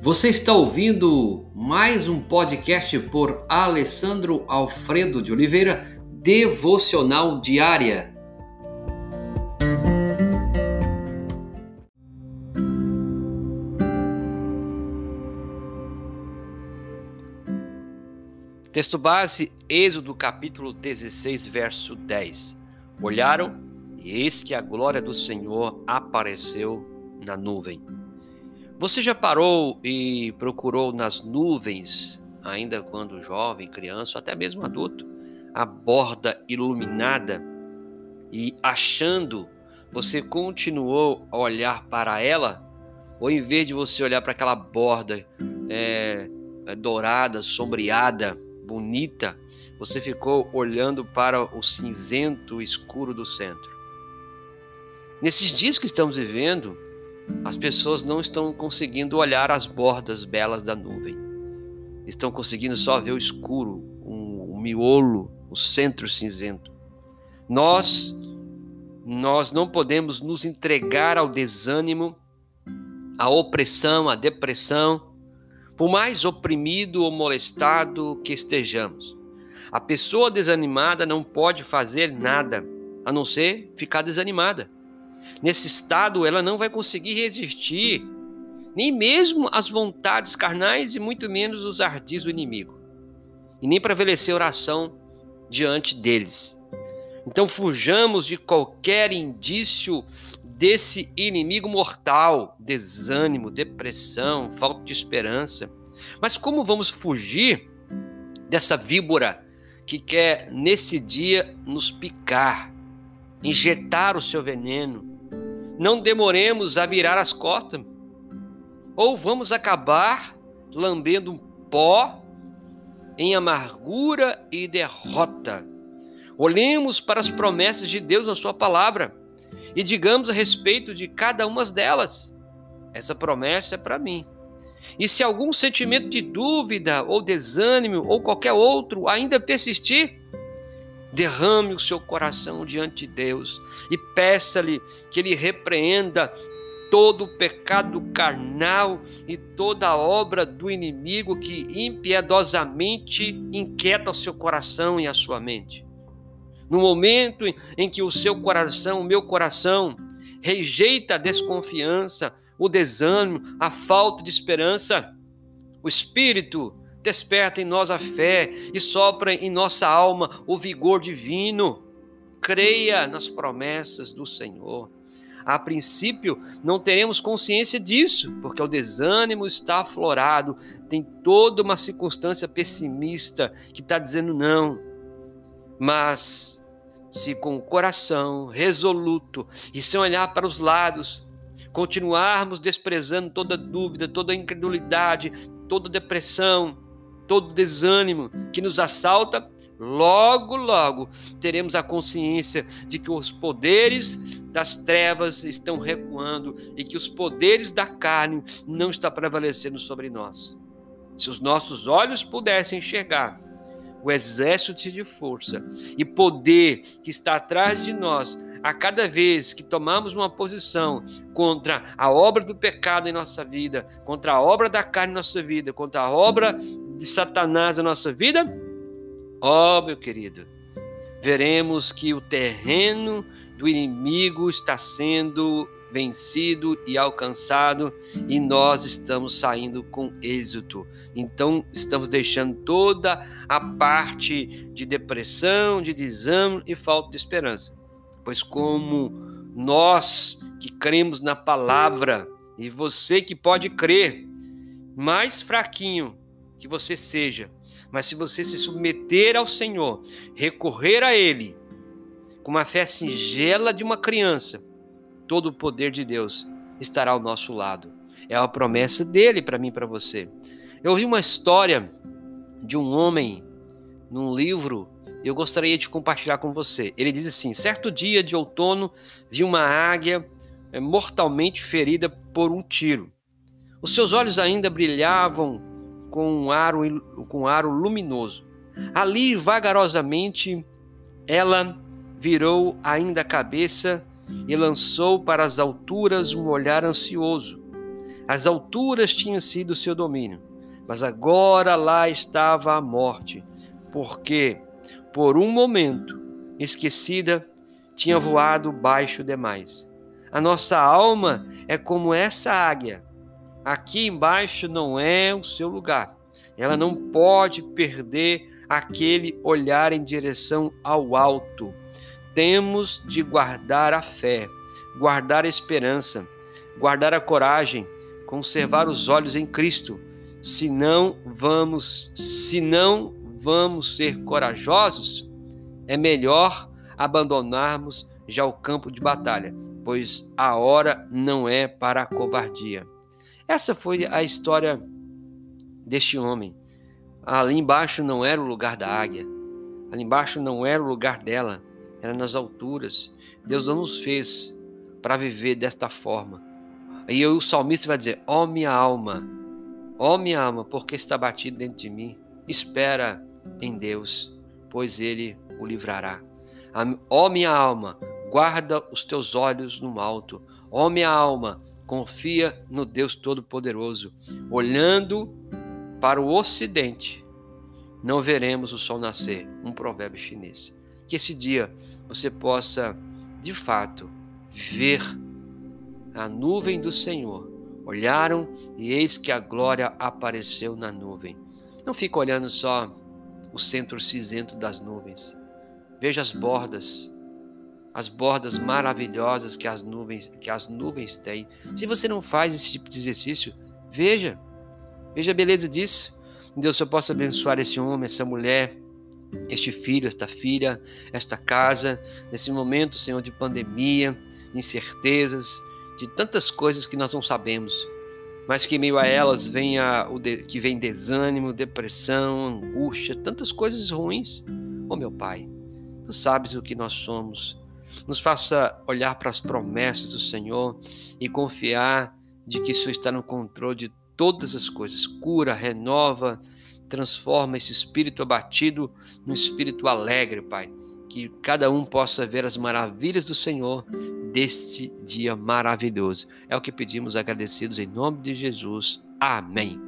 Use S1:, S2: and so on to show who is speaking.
S1: Você está ouvindo mais um podcast por Alessandro Alfredo de Oliveira, Devocional Diária. Texto base, Êxodo capítulo 16, verso 10. Olharam e eis que a glória do Senhor apareceu na nuvem. Você já parou e procurou nas nuvens, ainda quando jovem, criança, ou até mesmo adulto, a borda iluminada e achando, você continuou a olhar para ela? Ou em vez de você olhar para aquela borda é, dourada, sombreada, bonita, você ficou olhando para o cinzento escuro do centro? Nesses dias que estamos vivendo, as pessoas não estão conseguindo olhar as bordas belas da nuvem. Estão conseguindo só ver o escuro, o, o miolo, o centro cinzento. Nós nós não podemos nos entregar ao desânimo, à opressão, à depressão, por mais oprimido ou molestado que estejamos. A pessoa desanimada não pode fazer nada a não ser ficar desanimada. Nesse estado, ela não vai conseguir resistir, nem mesmo às vontades carnais e muito menos os ardis do inimigo, e nem prevalecer oração diante deles. Então fujamos de qualquer indício desse inimigo mortal, desânimo, depressão, falta de esperança. Mas como vamos fugir dessa víbora que quer nesse dia nos picar, injetar o seu veneno, não demoremos a virar as costas, ou vamos acabar lambendo um pó em amargura e derrota. Olhemos para as promessas de Deus na Sua palavra e digamos a respeito de cada uma delas: essa promessa é para mim. E se algum sentimento de dúvida ou desânimo ou qualquer outro ainda persistir, derrame o seu coração diante de Deus e peça-lhe que ele repreenda todo o pecado carnal e toda a obra do inimigo que impiedosamente inquieta o seu coração e a sua mente. No momento em que o seu coração, o meu coração, rejeita a desconfiança, o desânimo, a falta de esperança, o Espírito Desperta em nós a fé e sopra em nossa alma o vigor divino. Creia nas promessas do Senhor. A princípio, não teremos consciência disso, porque o desânimo está aflorado, tem toda uma circunstância pessimista que está dizendo não. Mas, se com o coração resoluto e sem olhar para os lados, continuarmos desprezando toda dúvida, toda incredulidade, toda depressão, todo desânimo que nos assalta, logo, logo teremos a consciência de que os poderes das trevas estão recuando e que os poderes da carne não estão prevalecendo sobre nós. Se os nossos olhos pudessem enxergar o exército de força e poder que está atrás de nós, a cada vez que tomamos uma posição contra a obra do pecado em nossa vida, contra a obra da carne em nossa vida, contra a obra de Satanás na nossa vida, ó oh, meu querido, veremos que o terreno do inimigo está sendo vencido e alcançado e nós estamos saindo com êxito. Então, estamos deixando toda a parte de depressão, de desânimo e falta de esperança. Pois, como nós que cremos na palavra e você que pode crer, mais fraquinho que você seja, mas se você se submeter ao Senhor, recorrer a Ele, com uma fé singela de uma criança, todo o poder de Deus estará ao nosso lado. É a promessa dele para mim e para você. Eu ouvi uma história de um homem num livro eu gostaria de compartilhar com você. Ele diz assim: certo dia de outono, vi uma águia eh, mortalmente ferida por um tiro. Os seus olhos ainda brilhavam com um aro, com um aro luminoso. Ali, vagarosamente, ela virou ainda a cabeça e lançou para as alturas um olhar ansioso. As alturas tinham sido seu domínio, mas agora lá estava a morte, porque, por um momento, esquecida, tinha voado baixo demais. A nossa alma é como essa águia. Aqui embaixo não é o seu lugar. Ela não pode perder aquele olhar em direção ao alto. Temos de guardar a fé, guardar a esperança, guardar a coragem, conservar os olhos em Cristo. Se não vamos, se não vamos ser corajosos, é melhor abandonarmos já o campo de batalha, pois a hora não é para a covardia. Essa foi a história deste homem. Ali embaixo não era o lugar da águia. Ali embaixo não era o lugar dela, era nas alturas. Deus não nos fez para viver desta forma. E o salmista vai dizer: Ó oh, minha alma, ó oh, minha alma, porque está batido dentro de mim? Espera em Deus, pois ele o livrará. Ó oh, minha alma, guarda os teus olhos no alto. Ó minha alma, confia no Deus Todo-Poderoso. Olhando para o ocidente, não veremos o sol nascer. Um provérbio chinês. Que esse dia você possa, de fato, ver a nuvem do Senhor. Olharam e eis que a glória apareceu na nuvem. Não fica olhando só o centro cinzento das nuvens. Veja as bordas, as bordas maravilhosas que as nuvens, que as nuvens têm. Se você não faz esse tipo de exercício, veja. Veja a beleza disso. Deus, eu possa abençoar esse homem, essa mulher, este filho, esta filha, esta casa, nesse momento, Senhor, de pandemia, incertezas, de tantas coisas que nós não sabemos, mas que em meio a elas venha o de, que vem desânimo, depressão, angústia, tantas coisas ruins. Oh meu Pai, tu sabes o que nós somos. Nos faça olhar para as promessas do Senhor e confiar de que isso está no controle de todas as coisas. Cura, renova, transforma esse espírito abatido num espírito alegre, Pai. Que cada um possa ver as maravilhas do Senhor deste dia maravilhoso. É o que pedimos agradecidos em nome de Jesus. Amém.